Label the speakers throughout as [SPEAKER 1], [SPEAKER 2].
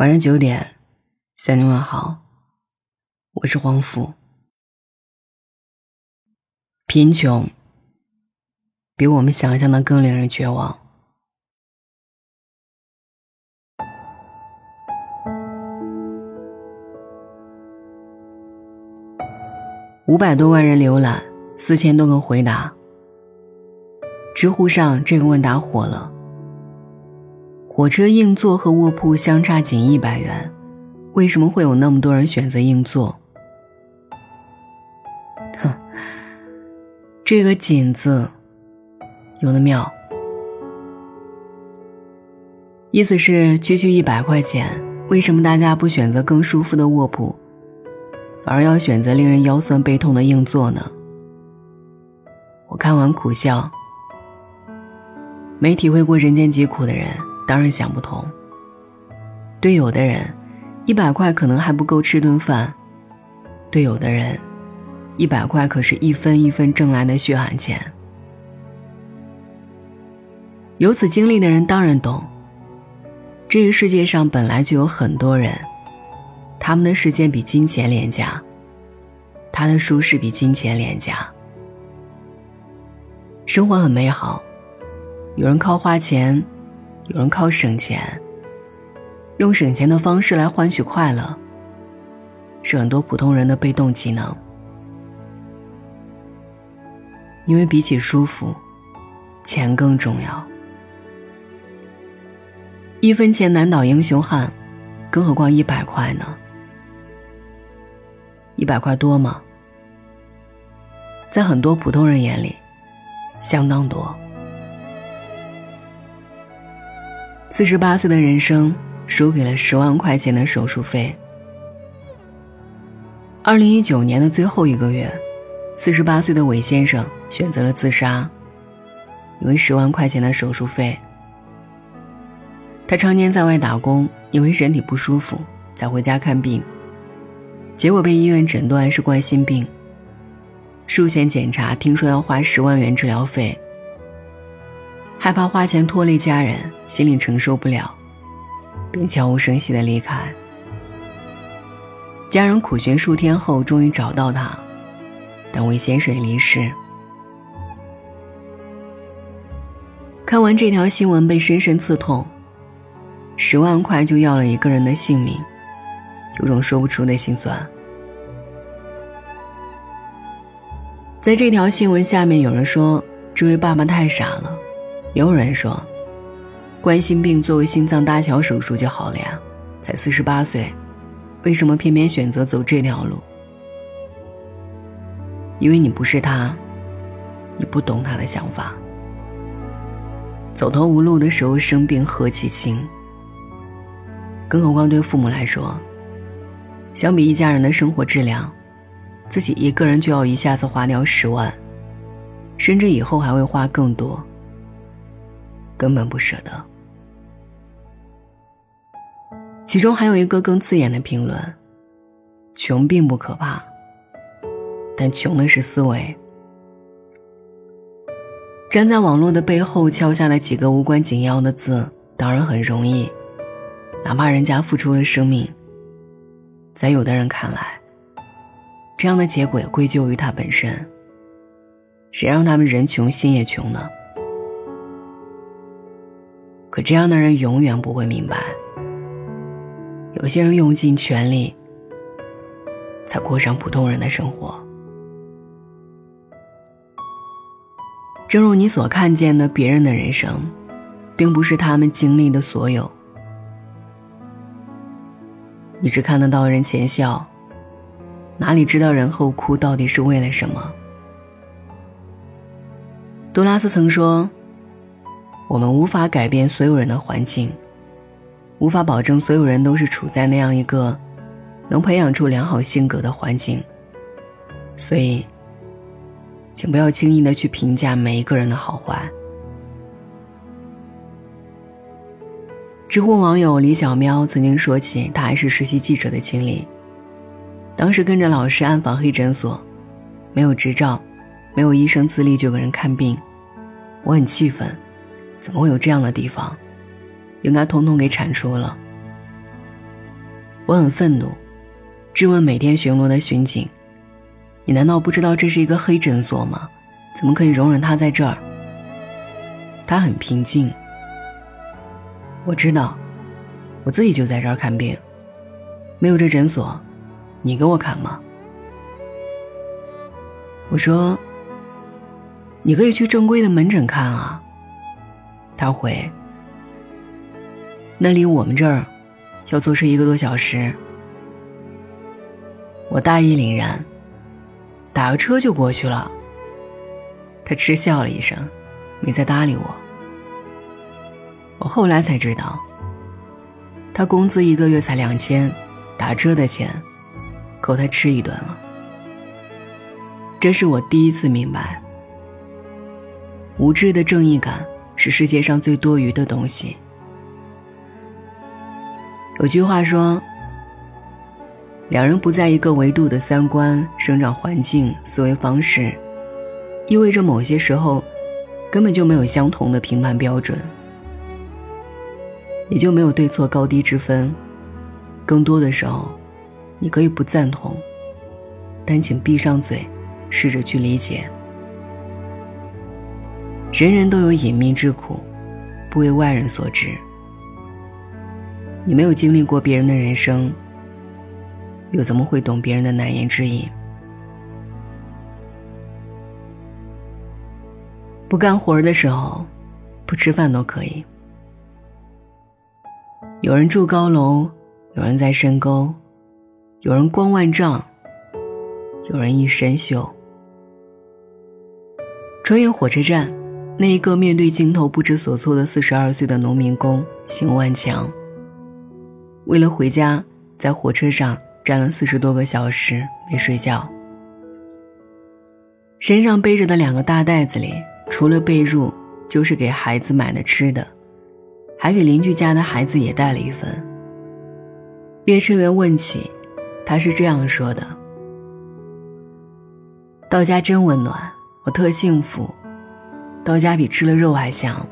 [SPEAKER 1] 晚上九点，向你问好，我是黄甫。贫穷比我们想象的更令人绝望。五百多万人浏览，四千多个回答。知乎上这个问答火了。火车硬座和卧铺相差仅一百元，为什么会有那么多人选择硬座？哼，这个“仅”字有的妙，意思是区区一百块钱，为什么大家不选择更舒服的卧铺，反而要选择令人腰酸背痛的硬座呢？我看完苦笑，没体会过人间疾苦的人。当然想不通。对有的人，一百块可能还不够吃顿饭；对有的人，一百块可是一分一分挣来的血汗钱。有此经历的人当然懂。这个世界上本来就有很多人，他们的时间比金钱廉价，他的舒适比金钱廉价。生活很美好，有人靠花钱。有人靠省钱，用省钱的方式来换取快乐，是很多普通人的被动技能。因为比起舒服，钱更重要。一分钱难倒英雄汉，更何况一百块呢？一百块多吗？在很多普通人眼里，相当多。四十八岁的人生输给了十万块钱的手术费。二零一九年的最后一个月，四十八岁的韦先生选择了自杀，因为十万块钱的手术费。他常年在外打工，因为身体不舒服才回家看病，结果被医院诊断是冠心病。术前检查听说要花十万元治疗费。害怕花钱拖累家人，心里承受不了，便悄无声息的离开。家人苦寻数天后，终于找到他，但魏先生离世。看完这条新闻，被深深刺痛。十万块就要了一个人的性命，有种说不出的心酸。在这条新闻下面，有人说这位爸爸太傻了。也有人说，冠心病作为心脏搭桥手术就好了呀，才四十八岁，为什么偏偏选择走这条路？因为你不是他，你不懂他的想法。走投无路的时候生病何其轻，更何况对父母来说，相比一家人的生活质量，自己一个人就要一下子花掉十万，甚至以后还会花更多。根本不舍得。其中还有一个更刺眼的评论：“穷并不可怕，但穷的是思维。”站在网络的背后敲下了几个无关紧要的字，当然很容易。哪怕人家付出了生命，在有的人看来，这样的结果也归咎于他本身。谁让他们人穷心也穷呢？可这样的人永远不会明白，有些人用尽全力，才过上普通人的生活。正如你所看见的别人的人生，并不是他们经历的所有。你只看得到人前笑，哪里知道人后哭到底是为了什么？杜拉斯曾说。我们无法改变所有人的环境，无法保证所有人都是处在那样一个能培养出良好性格的环境，所以，请不要轻易的去评价每一个人的好坏。知乎网友李小喵曾经说起他还是实习记者的经历，当时跟着老师暗访黑诊所，没有执照，没有医生资历就给人看病，我很气愤。怎么会有这样的地方？应该统统给铲除了。我很愤怒，质问每天巡逻的巡警：“你难道不知道这是一个黑诊所吗？怎么可以容忍他在这儿？”他很平静。我知道，我自己就在这儿看病，没有这诊所，你给我看吗？我说：“你可以去正规的门诊看啊。”他回：“那离我们这儿要坐车一个多小时。”我大义凛然：“打个车就过去了。”他嗤笑了一声，没再搭理我。我后来才知道，他工资一个月才两千，打车的钱够他吃一顿了。这是我第一次明白，无知的正义感是世界上最多余的东西。有句话说，两人不在一个维度的三观、生长环境、思维方式，意味着某些时候根本就没有相同的评判标准。也就没有对错高低之分，更多的时候，你可以不赞同，但请闭上嘴，试着去理解。人人都有隐秘之苦，不为外人所知。你没有经历过别人的人生，又怎么会懂别人的难言之隐？不干活的时候，不吃饭都可以。有人住高楼，有人在深沟，有人光万丈，有人一身锈。春运火车站，那一个面对镜头不知所措的四十二岁的农民工邢万强，为了回家，在火车上站了四十多个小时没睡觉，身上背着的两个大袋子里，除了被褥，就是给孩子买的吃的。还给邻居家的孩子也带了一份。列车员问起，他是这样说的：“到家真温暖，我特幸福，到家比吃了肉还香。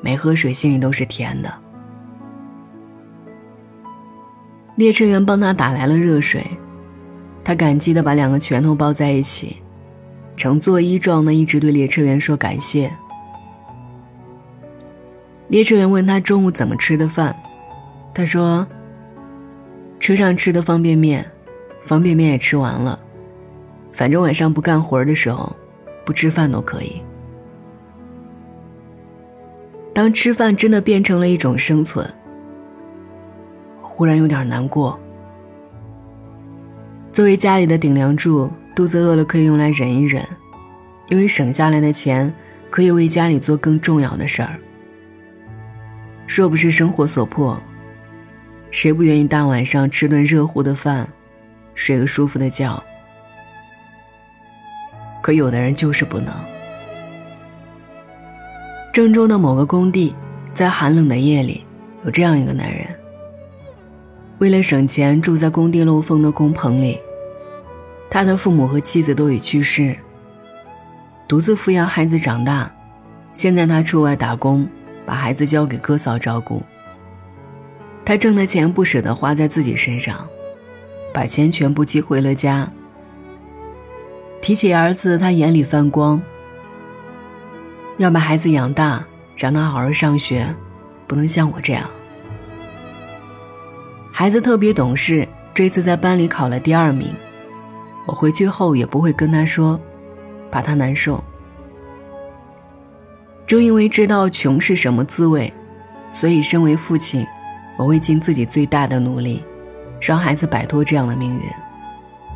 [SPEAKER 1] 没喝水，心里都是甜的。”列车员帮他打来了热水，他感激的把两个拳头抱在一起，呈作揖状的一直对列车员说感谢。列车员问他中午怎么吃的饭，他说：“车上吃的方便面，方便面也吃完了，反正晚上不干活的时候，不吃饭都可以。”当吃饭真的变成了一种生存，忽然有点难过。作为家里的顶梁柱，肚子饿了可以用来忍一忍，因为省下来的钱可以为家里做更重要的事儿。若不是生活所迫，谁不愿意大晚上吃顿热乎的饭，睡个舒服的觉？可有的人就是不能。郑州的某个工地，在寒冷的夜里，有这样一个男人，为了省钱，住在工地漏风的工棚里。他的父母和妻子都已去世，独自抚养孩子长大。现在他出外打工。把孩子交给哥嫂照顾，他挣的钱不舍得花在自己身上，把钱全部寄回了家。提起儿子，他眼里泛光。要把孩子养大，让他好好上学，不能像我这样。孩子特别懂事，这次在班里考了第二名。我回去后也不会跟他说，怕他难受。正因为知道穷是什么滋味，所以身为父亲，我会尽自己最大的努力，让孩子摆脱这样的命运，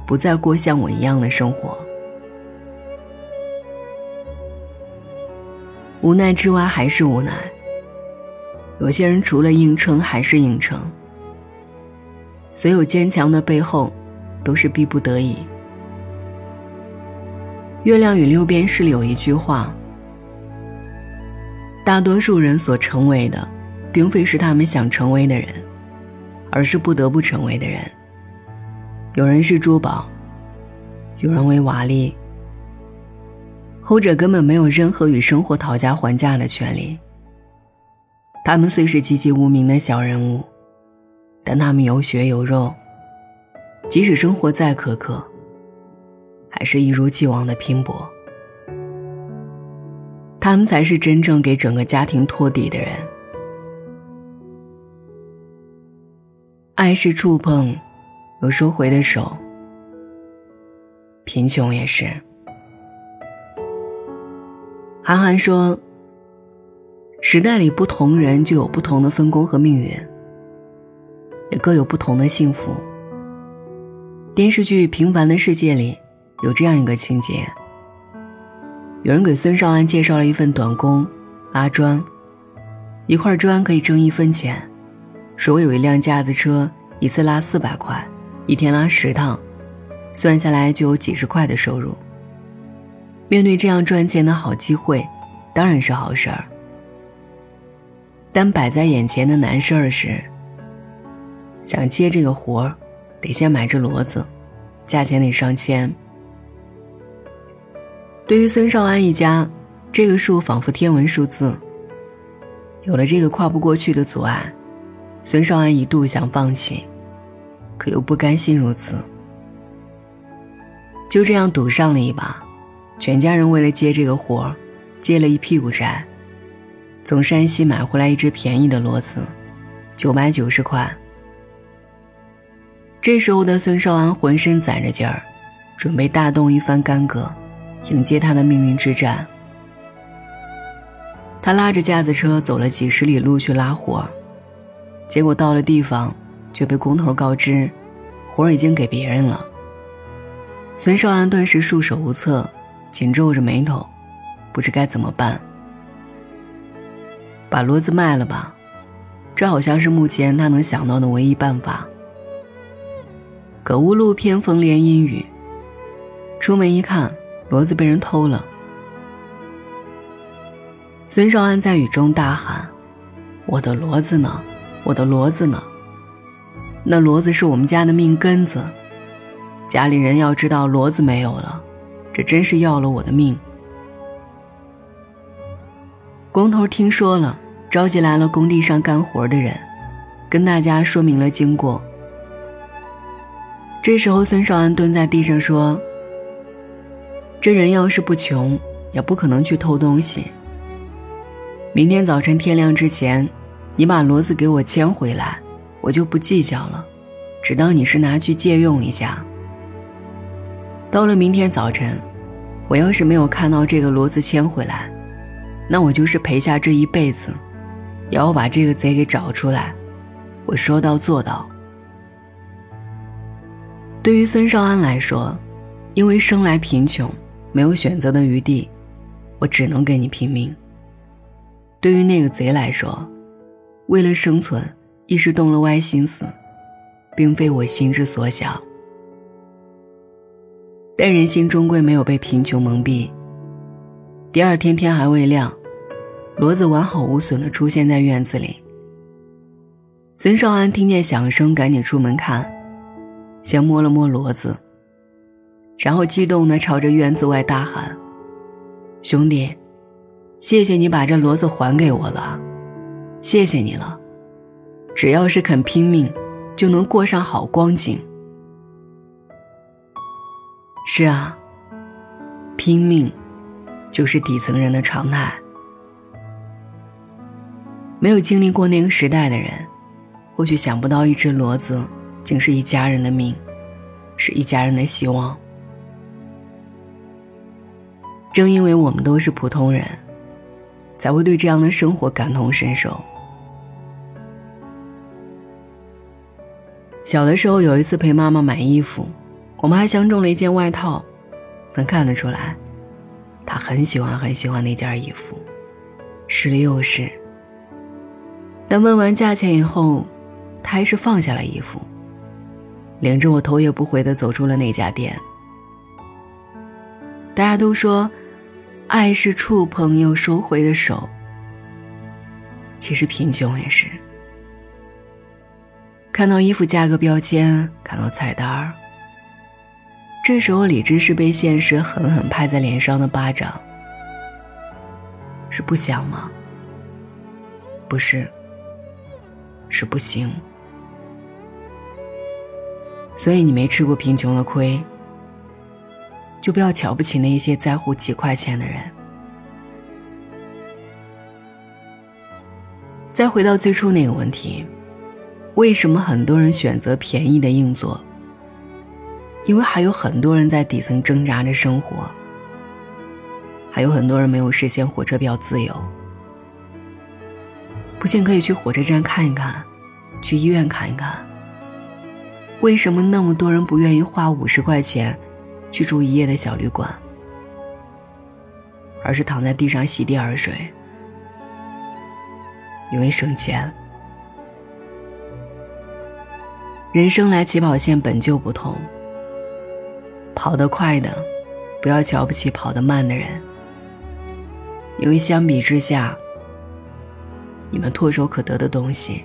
[SPEAKER 1] 不再过像我一样的生活。无奈之外还是无奈。有些人除了硬撑还是硬撑。所有坚强的背后，都是逼不得已。《月亮与六便士》里有一句话。大多数人所成为的，并非是他们想成为的人，而是不得不成为的人。有人是珠宝，有人为瓦砾，后者根本没有任何与生活讨价还价的权利。他们虽是籍籍无名的小人物，但他们有血有肉，即使生活再苛刻，还是一如既往的拼搏。他们才是真正给整个家庭托底的人。爱是触碰，有收回的手。贫穷也是。韩寒说：“时代里不同人就有不同的分工和命运，也各有不同的幸福。”电视剧《平凡的世界》里有这样一个情节：有人给孙少安介绍了一份短工，拉砖，一块砖可以挣一分钱，说有一辆架子车，一次拉四百块，一天拉十趟。算下来就有几十块的收入。面对这样赚钱的好机会，当然是好事儿。但摆在眼前的难事儿是，想接这个活儿，得先买只骡子，价钱得上千。对于孙少安一家，这个数仿佛天文数字。有了这个跨不过去的阻碍，孙少安一度想放弃，可又不甘心如此。就这样赌上了一把，全家人为了接这个活儿，借了一屁股债，从山西买回来一只便宜的骡子，九百九十块。这时候的孙少安浑身攒着劲儿，准备大动一番干戈，迎接他的命运之战。他拉着架子车走了几十里路去拉活儿，结果到了地方，却被工头告知，活儿已经给别人了。孙少安顿时束手无策，紧皱着眉头，不知该怎么办。把骡子卖了吧，这好像是目前他能想到的唯一办法。可屋路偏逢连阴雨，出门一看，骡子被人偷了。孙少安在雨中大喊：“我的骡子呢？我的骡子呢？那骡子是我们家的命根子。”家里人要知道骡子没有了，这真是要了我的命。工头听说了，召集来了工地上干活的人，跟大家说明了经过。这时候，孙少安蹲在地上说：“这人要是不穷，也不可能去偷东西。明天早晨天亮之前，你把骡子给我牵回来，我就不计较了，只当你是拿去借用一下。”到了明天早晨，我要是没有看到这个骡子牵回来，那我就是赔下这一辈子，也要把这个贼给找出来。我说到做到。对于孙少安来说，因为生来贫穷，没有选择的余地，我只能跟你拼命。对于那个贼来说，为了生存，一时动了歪心思，并非我心之所想。但人心终归没有被贫穷蒙蔽。第二天天还未亮，骡子完好无损地出现在院子里。孙少安听见响声，赶紧出门看，先摸了摸骡子，然后激动地朝着院子外大喊：“兄弟，谢谢你把这骡子还给我了，谢谢你了！只要是肯拼命，就能过上好光景。”是啊，拼命就是底层人的常态。没有经历过那个时代的人，或许想不到一只骡子竟是一家人的命，是一家人的希望。正因为我们都是普通人，才会对这样的生活感同身受。小的时候，有一次陪妈妈买衣服。我们还相中了一件外套，能看得出来，他很喜欢很喜欢那件衣服，试了又试。但问完价钱以后，他还是放下了衣服，领着我头也不回的走出了那家店。大家都说，爱是触碰又收回的手。其实贫穷也是，看到衣服价格标签，看到菜单儿。这时候，理智是被现实狠狠拍在脸上的巴掌，是不想吗？不是，是不行。所以你没吃过贫穷的亏，就不要瞧不起那些在乎几块钱的人。再回到最初那个问题，为什么很多人选择便宜的硬座？因为还有很多人在底层挣扎着生活，还有很多人没有实现火车票自由。不信可以去火车站看一看，去医院看一看。为什么那么多人不愿意花五十块钱去住一夜的小旅馆，而是躺在地上席地而睡？因为省钱。人生来起跑线本就不同。跑得快的，不要瞧不起跑得慢的人，因为相比之下，你们唾手可得的东西，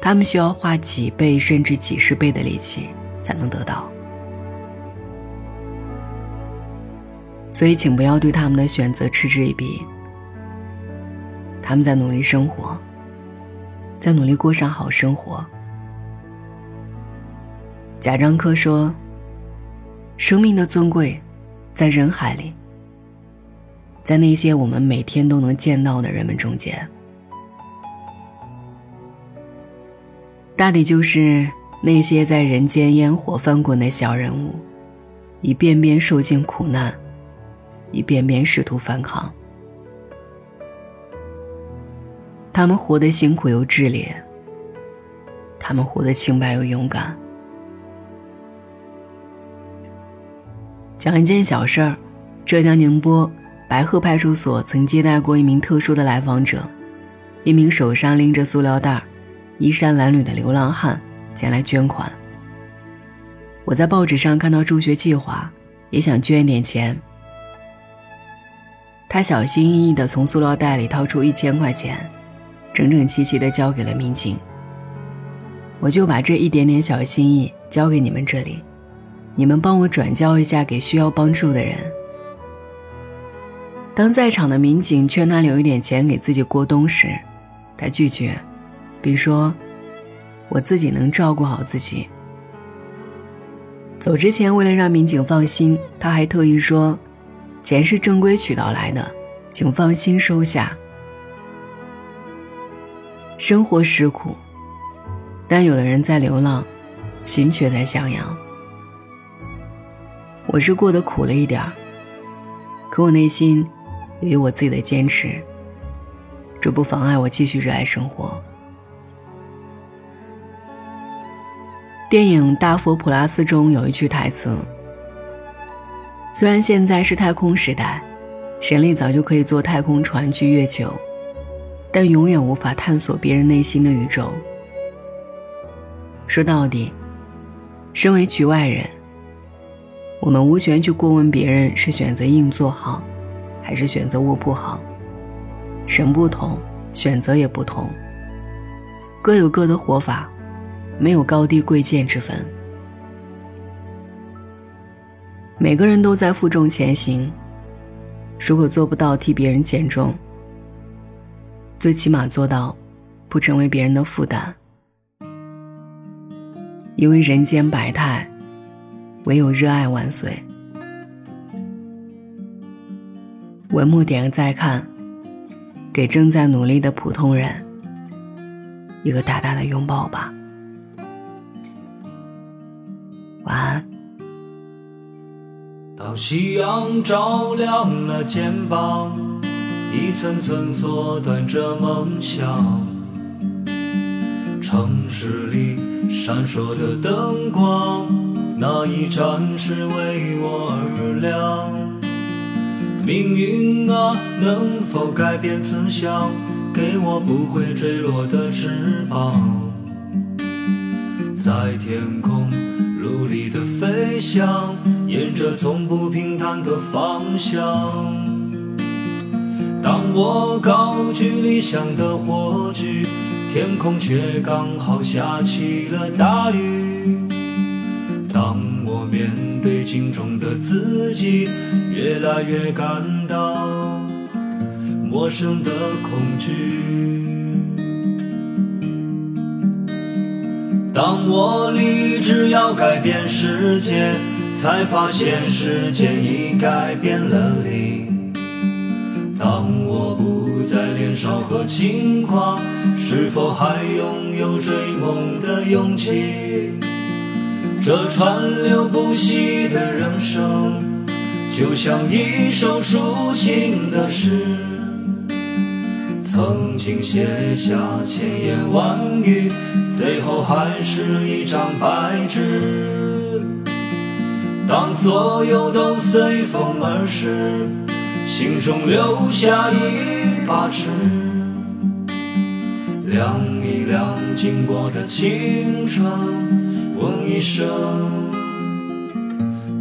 [SPEAKER 1] 他们需要花几倍甚至几十倍的力气才能得到。所以，请不要对他们的选择嗤之以鼻。他们在努力生活，在努力过上好生活。贾樟柯说。生命的尊贵，在人海里，在那些我们每天都能见到的人们中间。大抵就是那些在人间烟火翻滚的小人物，一遍遍受尽苦难，一遍遍试图反抗。他们活得辛苦又炽烈，他们活得清白又勇敢。讲一件小事儿，浙江宁波白鹤派出所曾接待过一名特殊的来访者，一名手上拎着塑料袋、衣衫褴褛的流浪汉前来捐款。我在报纸上看到助学计划，也想捐一点钱。他小心翼翼地从塑料袋里掏出一千块钱，整整齐齐地交给了民警。我就把这一点点小心意交给你们这里。你们帮我转交一下给需要帮助的人。当在场的民警劝他留一点钱给自己过冬时，他拒绝，并说：“我自己能照顾好自己。”走之前，为了让民警放心，他还特意说：“钱是正规渠道来的，请放心收下。”生活实苦，但有的人在流浪，心却在向阳。我是过得苦了一点儿，可我内心也有我自己的坚持，这不妨碍我继续热爱生活。电影《大佛普拉斯》中有一句台词：“虽然现在是太空时代，神力早就可以坐太空船去月球，但永远无法探索别人内心的宇宙。”说到底，身为局外人。我们无权去过问别人是选择硬座好，还是选择卧铺好。人不同，选择也不同。各有各的活法，没有高低贵贱之分。每个人都在负重前行。如果做不到替别人减重，最起码做到不成为别人的负担。因为人间百态。唯有热爱万岁。文末点个再看，给正在努力的普通人一个大大的拥抱吧。晚安。
[SPEAKER 2] 当夕阳照亮了肩膀，一层层缩短着梦想。城市里闪烁的灯光。那一盏是为我而亮，命运啊，能否改变慈祥，给我不会坠落的翅膀，在天空努力的飞翔，沿着从不平坦的方向。当我高举理想的火炬，天空却刚好下起了大雨。当我面对镜中的自己，越来越感到陌生的恐惧。当我立志要改变世界，才发现世界已改变了你。当我不再年少和轻狂，是否还拥有追梦的勇气？这川流不息的人生，就像一首抒情的诗。曾经写下千言万语，最后还是一张白纸。当所有都随风而逝，心中留下一把尺，量一量经过的青春，问一声，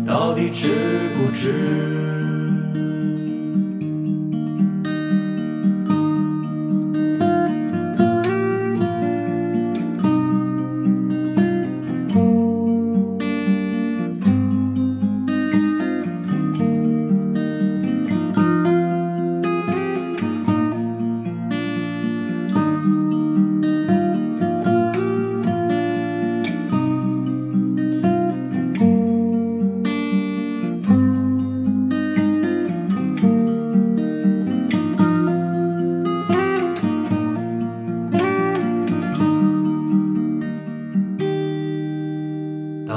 [SPEAKER 2] 到底值不值？